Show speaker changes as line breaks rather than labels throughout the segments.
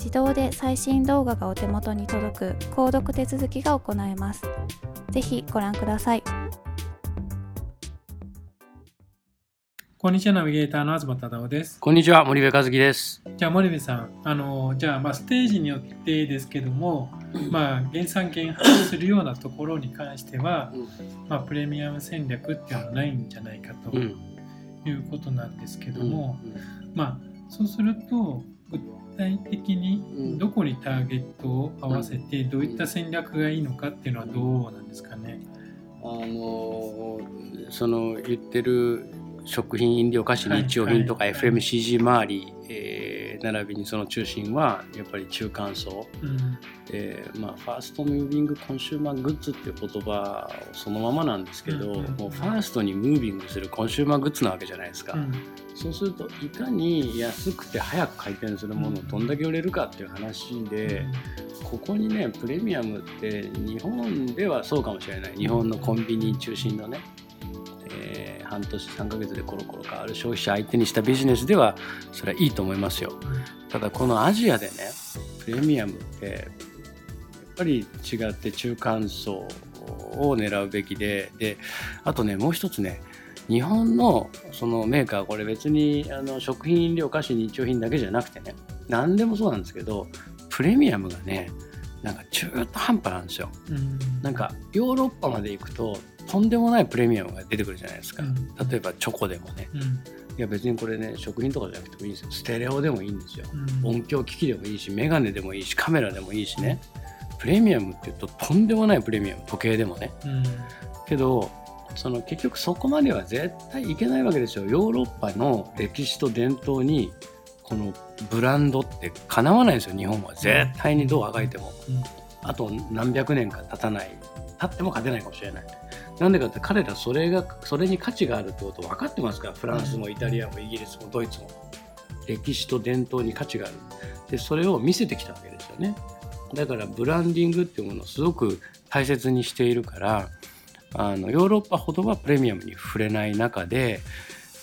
自動で最新動画がお手元に届く購読手続きが行えます。ぜひご覧ください。
こんにちは、ナビゲーターの東忠夫です。
こんにちは、森部和樹です。
じゃあ、森部さん、あの、じゃあ、まあ、ステージによってですけども、まあ、原産権発するようなところに関しては、まあ、プレミアム戦略っていうのはないんじゃないかということなんですけども、まあ、そうすると、体的にどこにターゲットを合わせてどういった戦略がいいのかっていうのはどうなんですかね？
あのその言ってる食品飲料菓子日用品とか FMCG 周り、えー、並びにその中心はやっぱり中間層、うん、でまあ、ファーストムービングコンシューマーグッズっていう言葉そのままなんですけど、うんうんうん、もうファーストにムービングするコンシューマーグッズなわけじゃないですか、うん、そうするといかに安くて早く回転するものをどんだけ売れるかっていう話で、うん、ここにねプレミアムって日本ではそうかもしれない。日本のコンビニ中心のねえー、半年3ヶ月でコロコロ変わる消費者相手にしたビジネスではそれはいいと思いますよ。ただこのアジアでねプレミアムってやっぱり違って中間層を狙うべきでであとねもう一つね日本のそのメーカーこれ別にあの食品飲料菓子日用品だけじゃなくてね何でもそうなんですけどプレミアムがねなんか中途半端なんですよ、うん、なんかヨーロッパまで行くととんでもないプレミアムが出てくるじゃないですか、うん、例えばチョコでもね、うん、いや別にこれね食品とかじゃなくてもいいんですよ。ステレオでもいいんですよ、音響機器でもいいしメガネでもいいしカメラでもいいしね。プレミアムっていうととんでもないプレミアム。時計でもね、けどその結局そこまでは絶対いけないわけですよ。ヨーロッパの歴史と伝統にこのブランドってかなわないんですよ。日本は。絶対にどうあがいても、あと何百年か経たない。経っても勝てないかもしれないなんでかって彼らそれがそれに価値があるってこと分かってますから。フランスもイタリアもイギリスもドイツも。歴史と伝統に価値があるでそれを見せてきたわけですよね。だからブランディングっていうものをすごく大切にしているからあのヨーロッパほどはプレミアムに触れない中で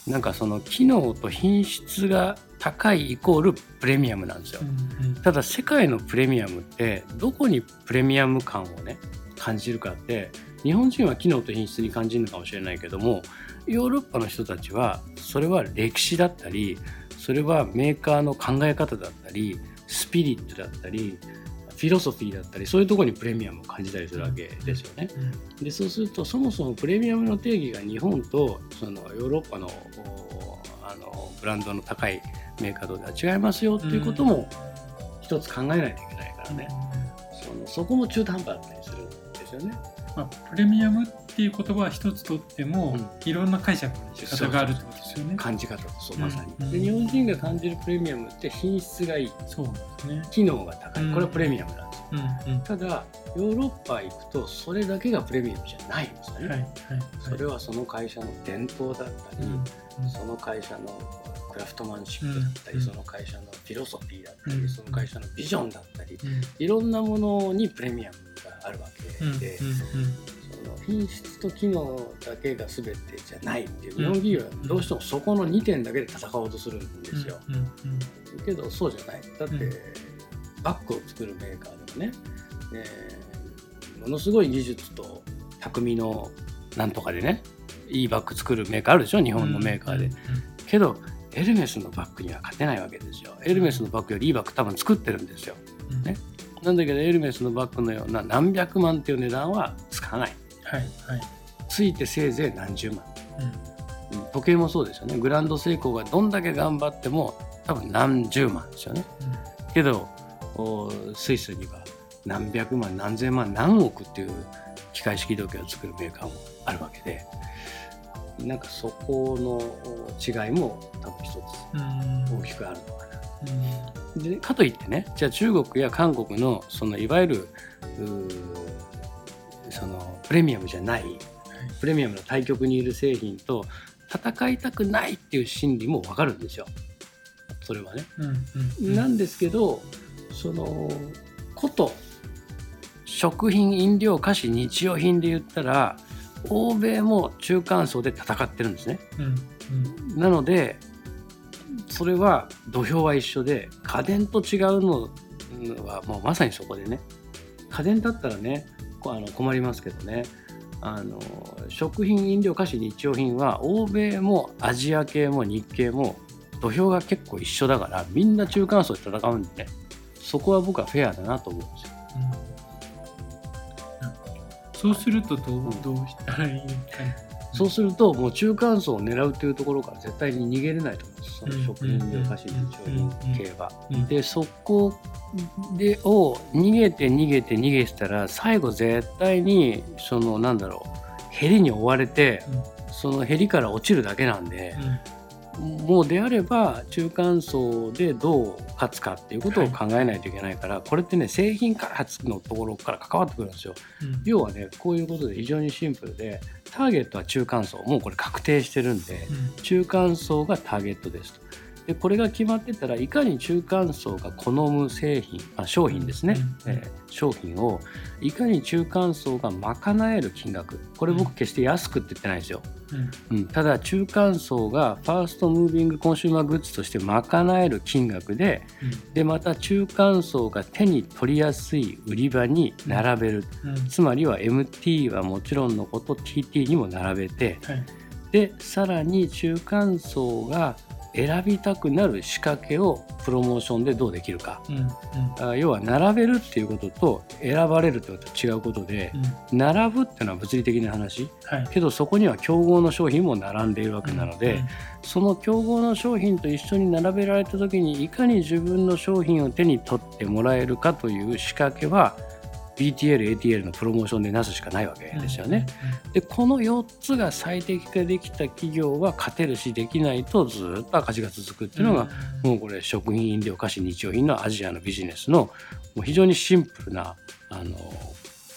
なんかその機能と品質が高いイコールプレミアムなんですよ、うんうん、ただ世界のプレミアムってどこにプレミアム感をね感じるかって日本人は機能と品質に感じるのかもしれないけどもヨーロッパの人たちはそれは歴史だったりそれはメーカーの考え方だったりスピリットだったりフィロソフィーだったりそういうところにプレミアムを感じたりするわけですよね。でそうするとそもそもプレミアムの定義が日本とそのヨーロッパのあのブランドの高いメーカーとでは違いますよっていうことも一つ考えないといけないからね、そのそこも中途半端だったりする。んでですよね。
まあ、プレミアムっていう言葉は一つとっても、いろんな解釈の仕方があるってことですよね。
感じ方とそうまさに、
うん。
で日本人が感じるプレミアムって品質がいい。
そうですね。
機能が高い。
うん。
これはプレミアムなんですよ、
うんうん。
ただヨーロッパ行くとそれだけがプレミアムじゃないんですよね、
はいはい。
それはその会社の伝統だったり、
うん。うん。
その会社のクラフトマンシップだったり、
うん
その会社のフィロソフィーだったり、
うん
その会社のビジョンだったり、
うん。
いろんなものにプレミアムがあるわけ
うん
で、
うん
その品質と機能だけが全てじゃないっていう
うん。
日本企業はどうしてもそこの2点だけで戦おうとするんですよ。けどそうじゃない。だって、
うん。
バッグを作るメーカーでもね、えーものすごい技術と匠のなんとかでねいいバッグ作るメーカーあるでしょ日本のメーカーで。
うん。
けどエルメスのバッグには勝てないわけですよ。エルメスのバッグよりいいバッグ多分作ってるんですよ。
うん
ねなんだけどエルメスのバッグのような何百万っていう値段はつかない。
はいはい。
ついてせいぜい何十万。
うん
うん時計もそうですよね。グランドセイコーがどんだけ頑張っても多分何十万ですよね。けどおスイスには何百万何千万何億っていう機械式時計を作るメーカーもあるわけでなんかそこのお違いも多分一
うん
つ大きくあるのかな。
うん
でかといってねじゃあ中国や韓国のそのいわゆるそのプレミアムじゃないプレミアムの対極にいる製品と戦いたくないっていう心理も分かるんですよ。それはね。
うんうん
なんですけどそのこと食品飲料菓子日用品で言ったら欧米も中間層で戦ってるんですね。
うんうん
なのでそれは土俵は一緒で家電と違うのはもうまさにそこでね家電だったらねこあの困りますけどねあの食品飲料菓子日用品は欧米もアジア系も日系も土俵が結構一緒だからみんな中間層で戦うんでねそこは僕はフェアだなと思うんですよ。
そうするとどうどうしたらいいのか
そうするともう中間層を狙うというところから絶対に逃げれないと思うんですその食品飲料菓子日用品系は。
うん。
でそこでを逃げて逃げて逃げてたら最後絶対にそのなんだろうヘリに追われてそのヘリから落ちるだけなんで
うん
もうであれば中間層でどう勝つかっていうことを考えないといけないから、これってね製品開発のところから関わってくるんですよ。
うん
要はねこういうことで非常にシンプルでターゲットは中間層もうこれ確定してるんで。
うん
中間層がターゲットですと。でこれが決まってたらいかに中間層が好む製品あ商品ですね、
うん
えー商品をいかに中間層が賄える金額。これ僕決して安くって言ってないですよ、
うん。
うん、ただ中間層がファーストムービングコンシューマーグッズとして賄える金額ででまた中間層が手に取りやすい売り場に並べる、
うん。
つまりは MT はもちろんのこと TT にも並べて。
はい。
でさらに中間層が選びたくなる仕掛けをプロモーションでどうできるか。
うんうん。
あ要は並べるっていうことと選ばれるってことと違うことで
うん。
並ぶっていうのは物理的な話。
はい。
けどそこには競合の商品も並んでいるわけなので、その競合の商品と一緒に並べられた時にいかに自分の商品を手に取ってもらえるかという仕掛けは BTL、ATL のプロモーションでなすしかないわけですよね。でこの4つが最適化できた企業は勝てるしできないとずっと赤字が続くっていうのが、もうこれ食品飲料菓子日用品のアジアのビジネスのもう非常にシンプルなあの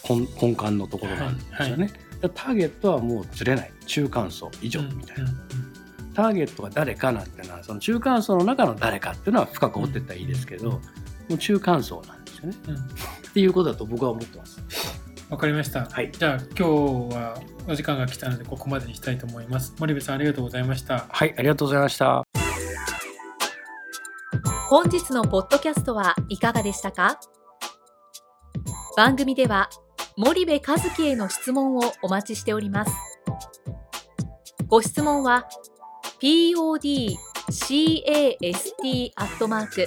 根根幹のところなんですよね。だからターゲットはもうずれない。中間層以上みたいな。ターゲットが誰かなんていうのはその中間層の中の誰かっていうのは深く追っていったらいいですけど、もう中間層なんですよね。
うんうん
っていうことだと僕は思ってます。
わかりました。
はい
じゃあ今日はお時間が来たのでここまでにしたいと思います。森部さんありがとうございました。
はい、ありがとうございました。
本日のポッドキャストはいかがでしたか？番組では森部和樹への質問をお待ちしておりますご質問は podcast アットマーク